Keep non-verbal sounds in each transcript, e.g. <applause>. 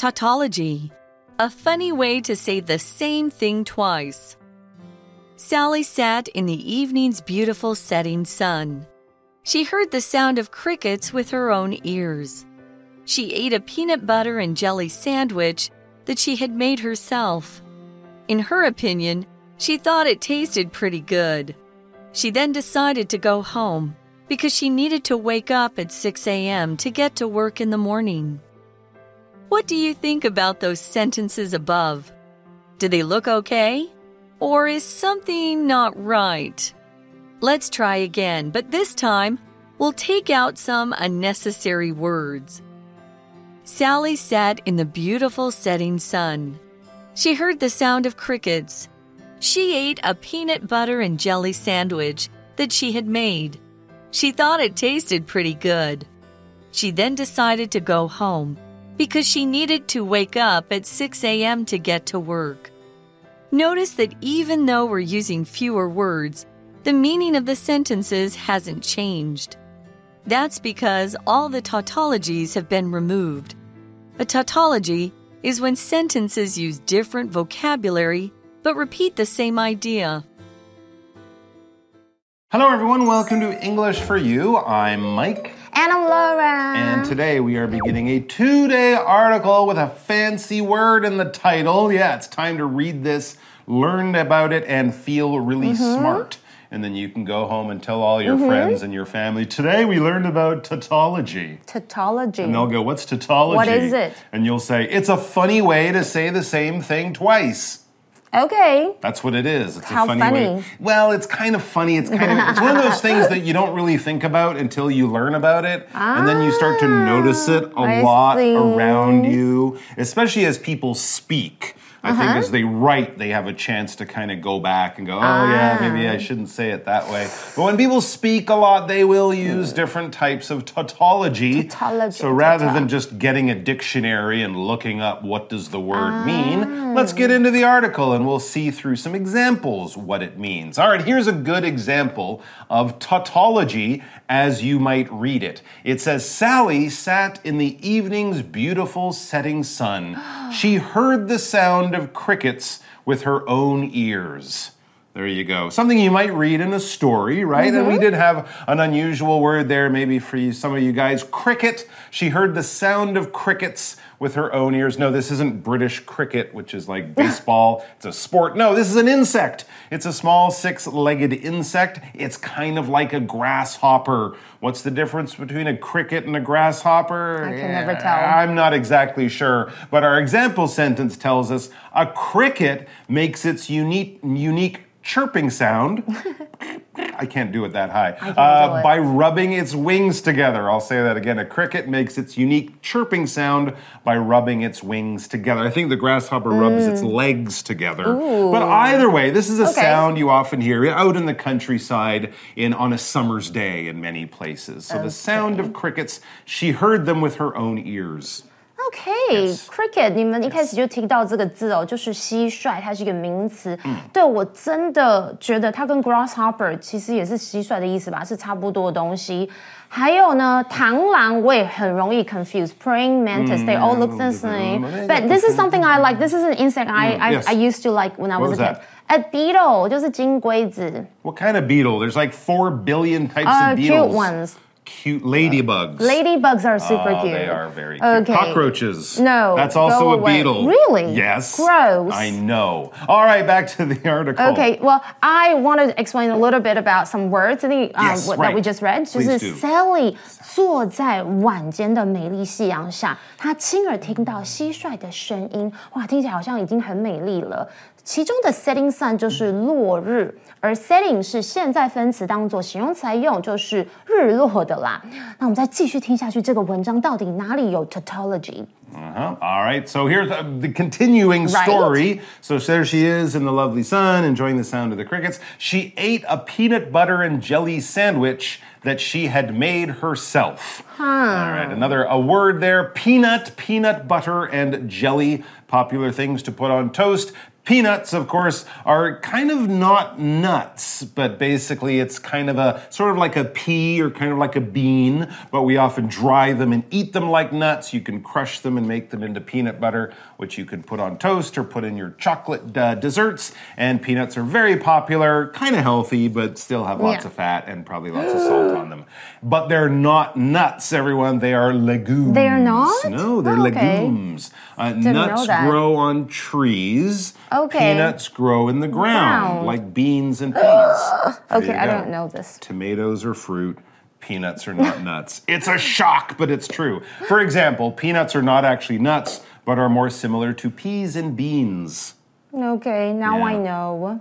Tautology, a funny way to say the same thing twice. Sally sat in the evening's beautiful setting sun. She heard the sound of crickets with her own ears. She ate a peanut butter and jelly sandwich that she had made herself. In her opinion, she thought it tasted pretty good. She then decided to go home because she needed to wake up at 6 a.m. to get to work in the morning. What do you think about those sentences above? Do they look okay? Or is something not right? Let's try again, but this time we'll take out some unnecessary words. Sally sat in the beautiful setting sun. She heard the sound of crickets. She ate a peanut butter and jelly sandwich that she had made. She thought it tasted pretty good. She then decided to go home because she needed to wake up at 6 a.m. to get to work. Notice that even though we're using fewer words, the meaning of the sentences hasn't changed. That's because all the tautologies have been removed. A tautology is when sentences use different vocabulary but repeat the same idea. Hello, everyone. Welcome to English for You. I'm Mike. And I'm Laura. And today we are beginning a two day article with a fancy word in the title. Yeah, it's time to read this, learn about it, and feel really Mm-hmm. smart. And then you can go home and tell all your Mm-hmm. friends and your family. Today we learned about tautology. tautology. And they'll go, What's tautology? What is it? And you'll say, It's a funny way to say the same thing twice. Okay. That's what it is. It's How a funny, way. funny. Well, it's kind of funny. It's kind of it's one of those <laughs> things that you don't really think about until you learn about it, and then you start to notice it a Ah, lot see. around you, especially as people speak. I think Uh-huh. as they write, they have a chance to kind of go back and go, oh, yeah, maybe Ah. I shouldn't say it that way. But when people speak a lot, they will use different types of tautology. Tautology, So rather than just getting a dictionary and looking up what does the word Ah. mean, let's get into the article and we'll see through some examples what it means. All right, here's a good example of tautology as you might read it. It says Sally sat in the evening's beautiful setting sun. She heard the sound of crickets with her own ears. There you go. Something you might read in a story, right? And we mm-hmm. did have an unusual word there, maybe for you, some of you guys. Cricket. She heard the sound of crickets with her own ears. No, this isn't British cricket, which is like <laughs> baseball. it's a sport. No, this is an insect. It's a small six legged insect. It's kind of like a grasshopper. What's the difference between a cricket and a grasshopper? I can never tell. I'm not exactly sure, but our example sentence tells us a cricket makes its unique unique chirping sound. <laughs> I can't do it that high. Uh, it. by rubbing its wings together. I'll say that again. A cricket makes its unique chirping sound by rubbing its wings together. I think the grasshopper rubs its legs together. But either way, this is a Mm. Okay. sound you often hear out in the countryside in on a summer's day in many places. So the sound of crickets, she heard them with her own ears. OK, cricket，你们一开始就听到这个字哦，就是蟋蟀，它是一个名词。对我真的觉得它跟 grasshopper 其实也是蟋蟀的意思吧，是差不多的东西。还有呢，螳螂我也很容易 confuse praying mantis. They all look the same. But this is something I like. This is an insect I I, yes. I used to like when I was was a kid. A beetle 就是金龟子 What kind of beetle? There's like four billion types Uh, of cute beetles. ones. Cute ladybugs. Ladybugs are super Oh, cute. they are very cute. Okay. Cockroaches. No, That's go also a away. beetle. Really? Yes. Gross. I know. All right, back to the article. Okay, well, I want to explain a little bit about some words the, um, Yes, what, right. that we just read. 就 Please 是 do. Sally 坐在晚间的美丽夕阳下，她亲耳听到蟋蟀的声音，哇，听起来好像已经很美丽了。 其中的 setting sun 就是落日，而 setting 是现在分词当做形容词来用，就是日落的啦。那我们再继续听下去，这个文章到底哪里有 tautology？ Uh-huh. All right, so here's the, the continuing Right. story. So there she is in the lovely sun, enjoying the sound of the crickets. She ate a peanut butter and jelly sandwich that she had made herself. All right, another a word there: peanut, peanut butter, and jelly. Popular things to put on toast. Peanuts, of course, are kind of not nuts, but basically it's kind of a sort of like a pea or kind of like a bean, but we often dry them and eat them like nuts. You can crush them and make them into peanut butter, which you can put on toast or put in your chocolate uh, desserts. And peanuts are very popular, kind of healthy, but still have lots Yeah. of fat and probably lots of salt on them. But they're not nuts, everyone. They are legumes. They are not? No, they're Oh, okay. legumes. Uh, nuts grow on trees. Okay. Peanuts grow in the ground, Ground. like beans and peas. <gasps> Okay, I go. don't know this. Tomatoes are fruit. Peanuts are not nuts. It's a shock, but it's true. For example, peanuts are not actually nuts, but are more similar to peas and beans. Okay, now Yeah. I know.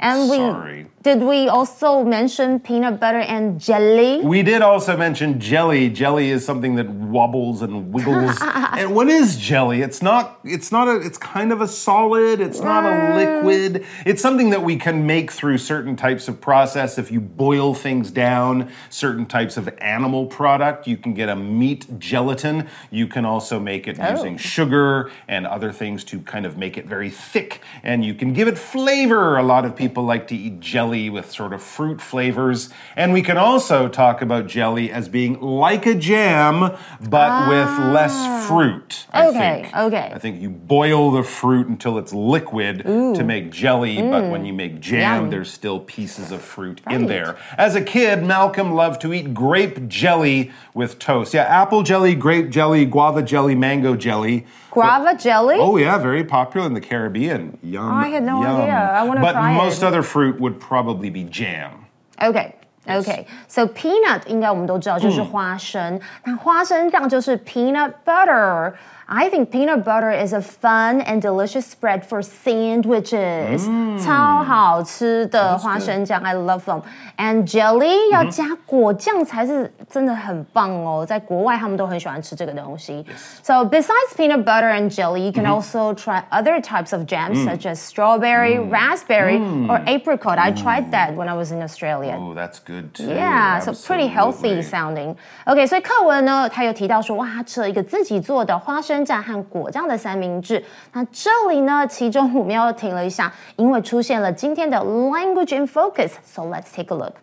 And we Sorry. did we also mention peanut butter and jelly? We did also mention jelly. Jelly is something that wobbles and wiggles. <laughs> and what is jelly? It's not it's not a it's kind of a solid, it's not a mm. liquid. It's something that we can make through certain types of process. If you boil things down, certain types of animal product, you can get a meat gelatin. You can also make it oh. using sugar and other things to kind of make it very thick and you can give it flavor. A lot of people like to eat jelly with sort of fruit flavors. And we can also talk about jelly as being like a jam, but with less fruit. I Ah. Okay, think. okay. I think you boil the fruit until it's liquid to make jelly, but when you make jam, Mm. Yum. there's still pieces of fruit in there. As a kid, Malcolm loved to eat grape jelly with toast. Yeah, apple jelly, grape jelly, guava jelly, mango jelly. Guava jelly? Oh yeah, very popular in the Caribbean. Yum. I had no yum. idea. I wanna But try most it. other fruit would probably be jam. OK OK, so peanut 应该我们都知道就是花生，那花生酱就是 peanut butter。 I think peanut butter is a fun and delicious spread for sandwiches，、超好吃的花生酱，I love them。And jelly 要加果酱才是真的很棒哦，在国外他们都很喜欢吃这个东西。So besides peanut butter and jelly, you can also try other types of jams such as strawberry, raspberry, or apricot. I tried that when I was in Australia. Oh, that's good too. Yeah, so pretty healthy Absolutely. sounding. OK，所以课文呢，他有提到说，哇，他吃了一个自己做的花生 酱和果酱的三明治。那这里呢，其中我们要停了一下，因为出现了今天的 language in focus。So let's take a look.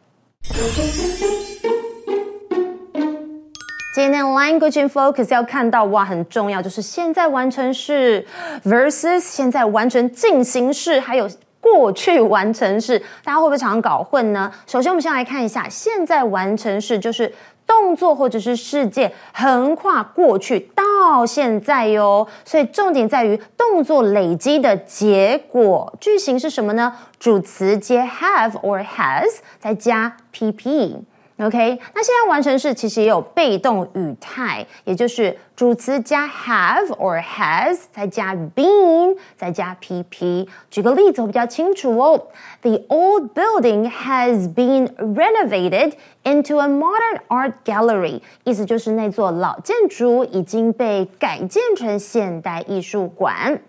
今天 language in focus 要看到哇，很重要，就是现在完成式 versus 现在完成进行式，还有过去完成式，大家会不会常常搞混呢？首先，我们先来看一下现在完成式，就是动作或者是事件横跨过去到现在哟，所以重点在于动作累积的结果。句型是什么呢？主词接 have or has，再加 pp。OK，那现在完成式其实也有被动语态，也就是主词加 have or has，再加 been，再加 pp。举个例子会比较清楚哦。The old building has been renovated into a modern art gallery，意思就是那座老建筑已经被改建成现代艺术馆。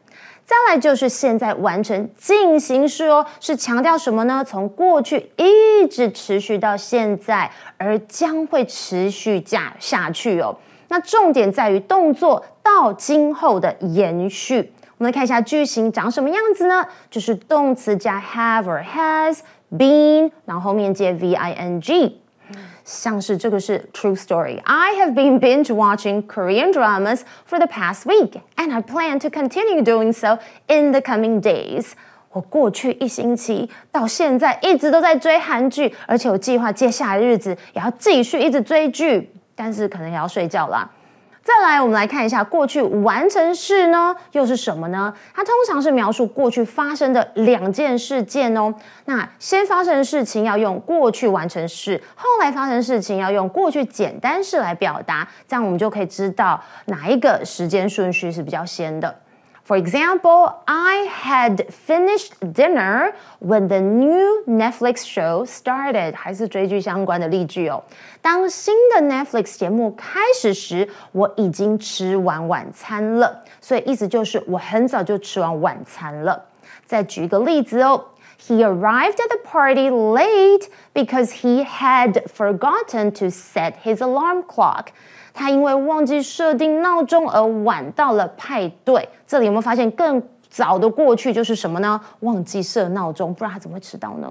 再来就是现在完成进行式哦，是强调什么呢？从过去一直持续到现在，而将会持续下下去哦。那重点在于动作到今后的延续。我们来看一下句型长什么样子呢？就是动词加 have or has been，然后后面接 v i n g。像是这个是 true story. I have been binge watching Korean dramas for the past week, and I plan to continue doing so in the coming days. 我过去一星期到现在一直都在追韩剧，而且我计划接下来日子也要继续一直追剧，但是可能也要睡觉啦。再来，我们来看一下过去完成式呢，又是什么呢？它通常是描述过去发生的两件事件哦。那先发生的事情要用过去完成式，后来发生的事情要用过去简单式来表达，这样我们就可以知道哪一个时间顺序是比较先的。For example, I had finished dinner when the new Netflix show started，还是追剧相关的例句哦。当新的 Netflix 节目开始时，我已经吃完晚餐了，所以意思就是我很早就吃完晚餐了。再举一个例子哦。He arrived at the party late because he had forgotten to set his alarm clock. 他因为忘记设定闹钟而晚到了派对。这里有没有发现更 早的过去就是什么呢？忘记设闹钟，不然他怎么会迟到呢？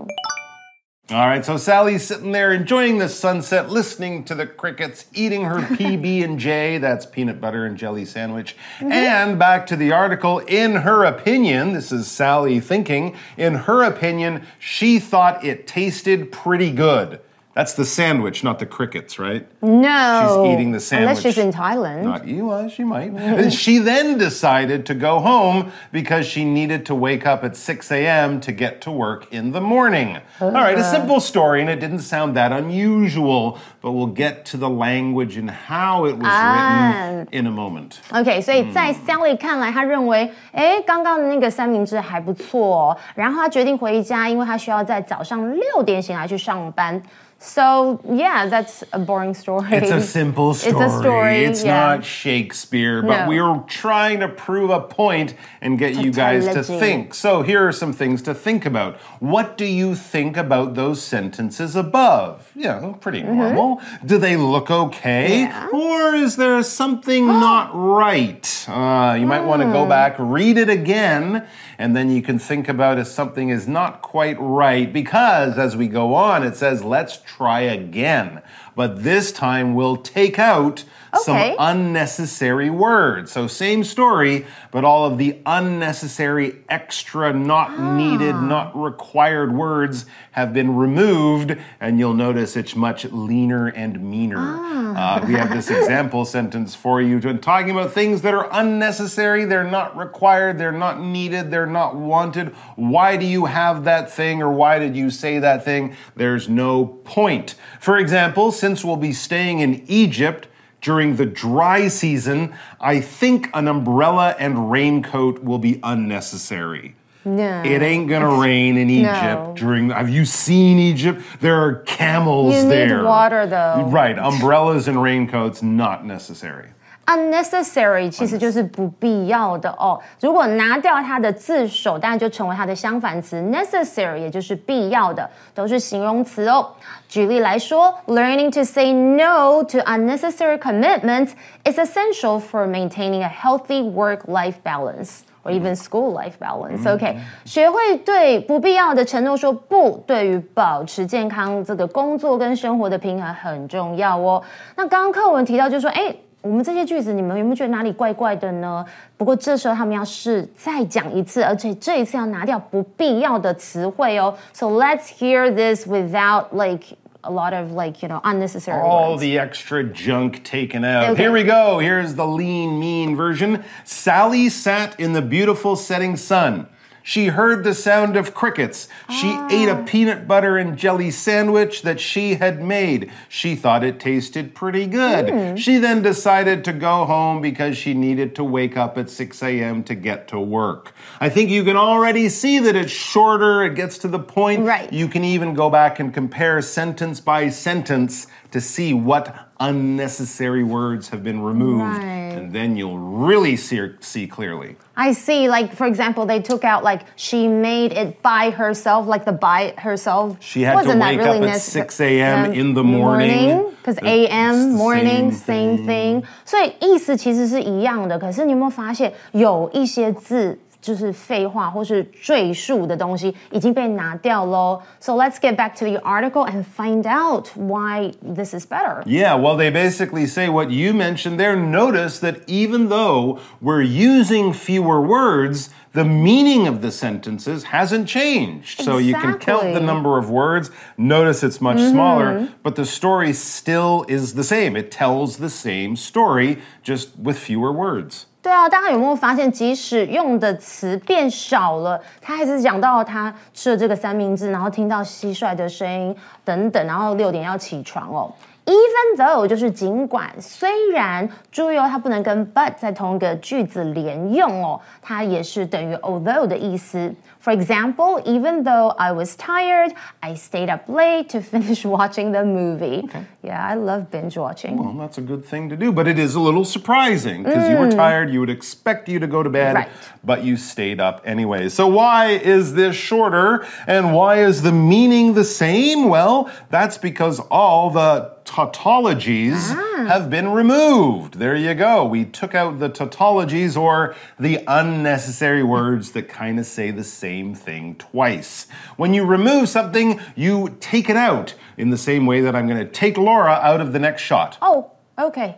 All right, so Sally's sitting there enjoying the sunset, listening to the crickets, eating her <laughs> PB and J, that's peanut butter and jelly sandwich. Mm-hmm. And back to the article, in her opinion, this is Sally thinking, in her opinion, she thought it tasted pretty good. That's the sandwich, not the crickets, right? No, She's eating the sandwich. Unless she's in Thailand. Not you, well, she might. And she then decided to go home because she needed to wake up at 6 a.m. to get to work in the morning. All right, a simple story, and it didn't sound that unusual, but we'll get to the language and how it was written in a moment. OK，所以在 Sally 看来，他认为，哎，刚刚的那个三明治还不错、哦，然后他决定回家，因为他需要在早上六点醒来去上班。 So yeah, that's a boring story. It's a <laughs> simple story. It's a story, It's yeah. not Shakespeare, but No. we're trying to prove a point and get you guys to think. So here are some things to think about. What do you think about those sentences above? Yeah, pretty normal. Do they look okay? Yeah. Or is there something <gasps> not right? Uh, you might want to Hmm. go back, read it again, and then you can think about if something is not quite right. Because as we go on, it says, let's try again. But this time we'll take out some unnecessary words. So, same story, but all of the unnecessary, extra, not needed, not required words have been removed, and you'll notice it's much leaner and meaner. Uh, we have this example <laughs> sentence for you to talking about things that are unnecessary, they're not required, they're not needed, they're not wanted. Why do you have that thing, or why did you say that thing? There's no point. For example, since we'll be staying in Egypt, during the dry season, I think an umbrella and raincoat will be unnecessary. No. It ain't gonna rain in Egypt No. during. The, have you seen Egypt? There are camels You need there. water, though. Right, umbrellas and raincoats not necessary. Unnecessary 其实就是不必要的哦。如果拿掉它的字首，当然就成为它的相反词 necessary，也就是必要的，都是形容词哦。举例来说，learning to say no to unnecessary commitments is essential for maintaining a healthy work-life balance. Or even school life balance. OK，、学会对不必要的承诺说不，对于保持健康这个工作跟生活的平衡很重要哦。那刚刚课文提到，就说，哎，我们这些句子，你们有没有觉得哪里怪怪的呢？不过这时候他们要是再讲一次，而且这一次要拿掉不必要的词汇哦。So let's hear this without like a lot of like you know unnecessary All words. the extra junk taken out. Okay. Here we go. Here's the lean, mean version. Sally sat in the beautiful setting sun. she heard the sound of crickets. She ah. ate a peanut butter and jelly sandwich that she had made. She thought it tasted pretty good. Hmm. She then decided to go home because she needed to wake up at 6 a.m. to get to work. I think you can already see that it's shorter, it gets to the point. Right. You can even go back and compare sentence by sentence to see what unnecessary words have been removed. Right. And then you'll really see, see clearly. I see. Like for example, they took out like she made it by herself, like the by herself. She had to Wasn't that wake really up at necessary? 6 a.m. in the morning. Because It's a.m. the morning same same thing，所以意思其实是一样的。可是你有没有发现有一些字？ 就是废话或是赘述的东西已经被拿掉喽。So let's get back to the article and find out why this is better. Yeah, well, they basically say what you mentioned there. Notice that even though we're using fewer words, the meaning of the sentences hasn't changed. So you can count the Exactly. Mm-hmm. number of words. Notice it's much smaller, but the story still is the same. It tells the same story, just with fewer words. 对啊，大家有没有发现，即使用的词变少了，他还是讲到他吃了这个三明治，然后听到蟋蟀的声音等等，然后六点要起床哦。Even though 就是尽管，虽然注意哦，它不能跟 but 在同一个句子连用哦，它也是等于 although 的意思。For example, even though I was tired, I stayed up late to <laughs> finish watching the movie. Yeah, I love binge watching. Well, that's a good thing to do, but it is a little surprising because you were tired. You would expect you to go to bed, Mm. Right. but you stayed up anyway. So, why is this shorter and why is the meaning the same? Well, that's because all the tautologies ah. have been removed. There you go. We took out the tautologies or the unnecessary words that kind of say the same thing twice. When you remove something, you take it out in the same way that I'm going to take Laura out of the next shot. Oh, okay.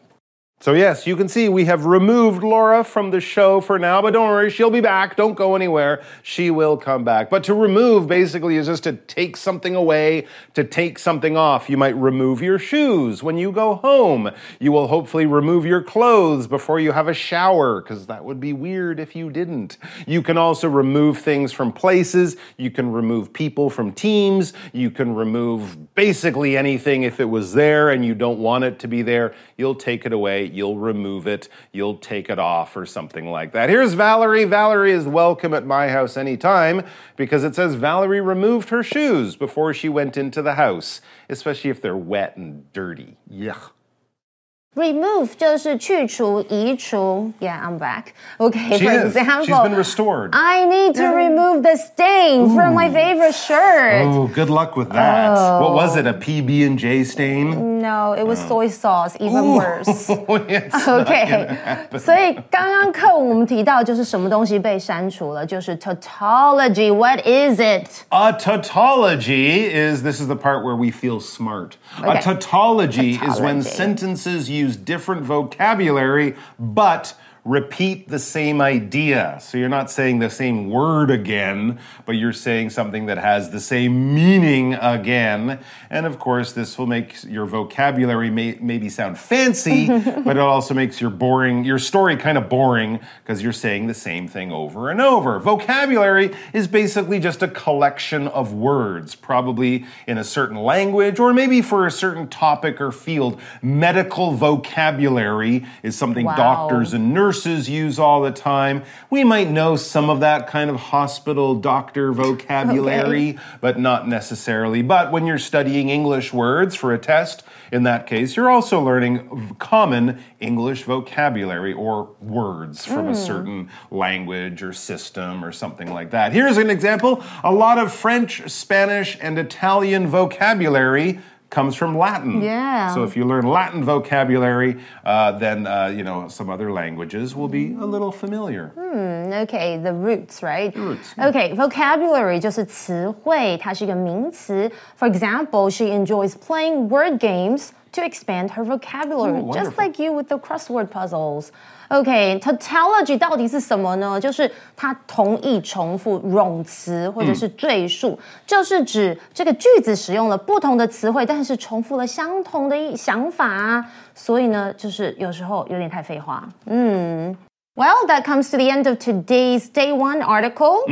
So, yes, you can see we have removed Laura from the show for now, but don't worry, she'll be back. Don't go anywhere. She will come back. But to remove basically is just to take something away, to take something off. You might remove your shoes when you go home. You will hopefully remove your clothes before you have a shower, because that would be weird if you didn't. You can also remove things from places. You can remove people from teams. You can remove basically anything if it was there and you don't want it to be there. You'll take it away you'll remove it, you'll take it off, or something like that. Here's Valerie. Valerie is welcome at my house anytime because it says Valerie removed her shoes before she went into the house, especially if they're wet and dirty. Yuck. Remove 就是去除、移除。Yeah, I'm back. Okay, She for is. example, She's been restored. I need to remove the stain from my favorite shirt. Oh, good luck with that. What was it? A PB and J stain? No, it was soy sauce, even worse. It's not <laughs> <laughs> OK， gonna happen. 所以刚刚课我们提到就是什么东西被删除了，就是 tautology。What is it？ A tautology is this is the part where we feel smart. A Okay. tautology, is when Tautology. sentences use different vocabulary but repeat the same idea. So you're not saying the same word again, but you're saying something that has the same meaning again. And of course, this will make your vocabulary may, maybe sound fancy, <laughs> but it also makes your boring your story kind of boring because you're saying the same thing over and over. Vocabulary is basically just a collection of words, probably in a certain language or maybe for a certain topic or field. Medical vocabulary is something Wow. doctors and nurses use all the time. We might know some of that kind of hospital doctor vocabulary, but not necessarily. But when you're studying English words for a test, in that case, you're also learning common English vocabulary or words from a hmm. certain language or system or something like that. Here's an example a lot of French, Spanish, and Italian vocabulary comes from Latin. Yeah. So if you learn Latin vocabulary, uh, then uh, you know some other languages will be a little familiar. Okay, the roots, right? Roots. Okay, vocabulary 就是词汇，它是一个名词。For example, she enjoys playing word games to expand her vocabulary, Ooh, just wonderful. like you with the crossword puzzles. OK, tautology 到底是什么呢？就是它同义重复、冗词或者是赘述，就是指这个句子使用了不同的词汇，但是重复了相同的一想法啊。所以呢，就是有时候有点太废话。嗯。Well, that comes to the end of today's day one article.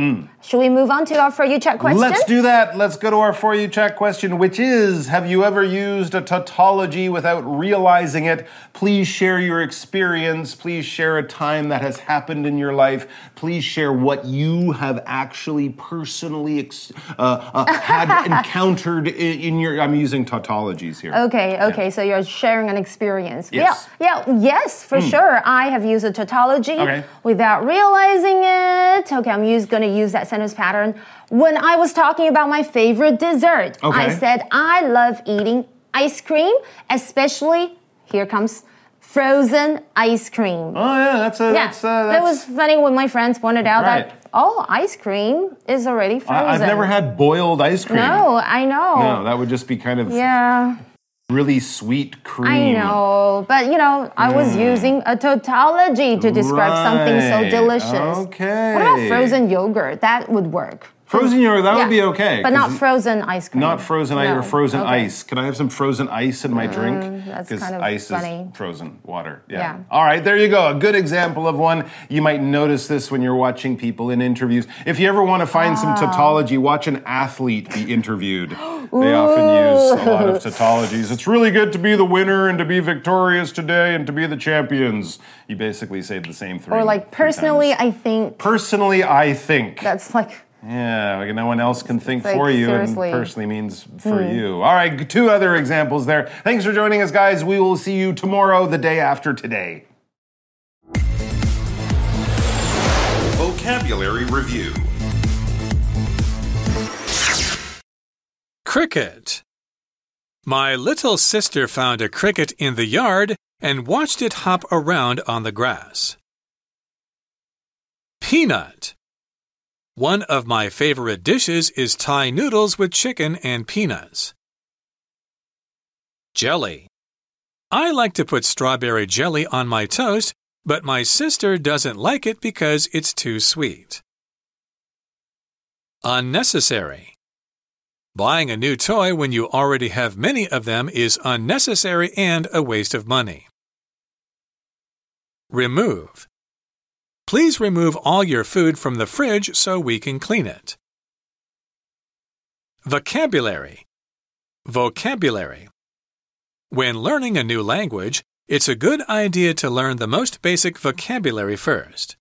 Should we move on to our For You Check question? Let's do that. Let's go to our For You Check question, which is Have you ever used a tautology without realizing it? Please share your experience. Please share a time that has happened in your life. Please share what you have actually personally uh, uh, had <laughs> encountered in, in your. I'm using tautologies here. Okay, okay, so you're sharing an experience. Yes. Yeah, yeah, yes, for sure. I have used a tautology Okay. without realizing it. Okay, I'm use, gonna use that sentence pattern. When I was talking about my favorite dessert, I said I love eating ice cream, especially, here comes frozen ice cream. Oh, yeah, that's a. Yeah, That's, uh, that was funny when my friends pointed out Right. that oh, ice cream is already frozen. I, have never had boiled ice cream. No, I know. No, that would just be kind of yeah, really sweet cream. I know, but you know, I was mm. using a tautology to describe something so delicious. okay. What about frozen yogurt? That would work. Frozen yogurt, that Yeah, would be okay. but not frozen ice cream. Not frozen ice No, or frozen okay. ice. Can I have some frozen ice in my mm, drink? that's Because kind of ice funny. is frozen water. Yeah. Yeah. All right, there you go. A good example of one. You might notice this when you're watching people in interviews. If you ever want to find some ah. tautology, watch an athlete be interviewed. <gasps> they often use a lot of tautologies. It's really good to be the winner and to be victorious today and to be the champions. You basically say the same three. Or like personally, times. I think Personally, I think. that's like Yeah, like no one else can think like, for you, seriously. and personally means for hmm. you. All right, two other examples there. Thanks for joining us, guys. We will see you tomorrow, the day after today. Vocabulary Review Cricket. My little sister found a cricket in the yard and watched it hop around on the grass. Peanut. One of my favorite dishes is Thai noodles with chicken and peanuts. Jelly. I like to put strawberry jelly on my toast, but my sister doesn't like it because it's too sweet. Unnecessary. Buying a new toy when you already have many of them is unnecessary and a waste of money. Remove. Please remove all your food from the fridge so we can clean it. Vocabulary. Vocabulary. When learning a new language, it's a good idea to learn the most basic vocabulary first.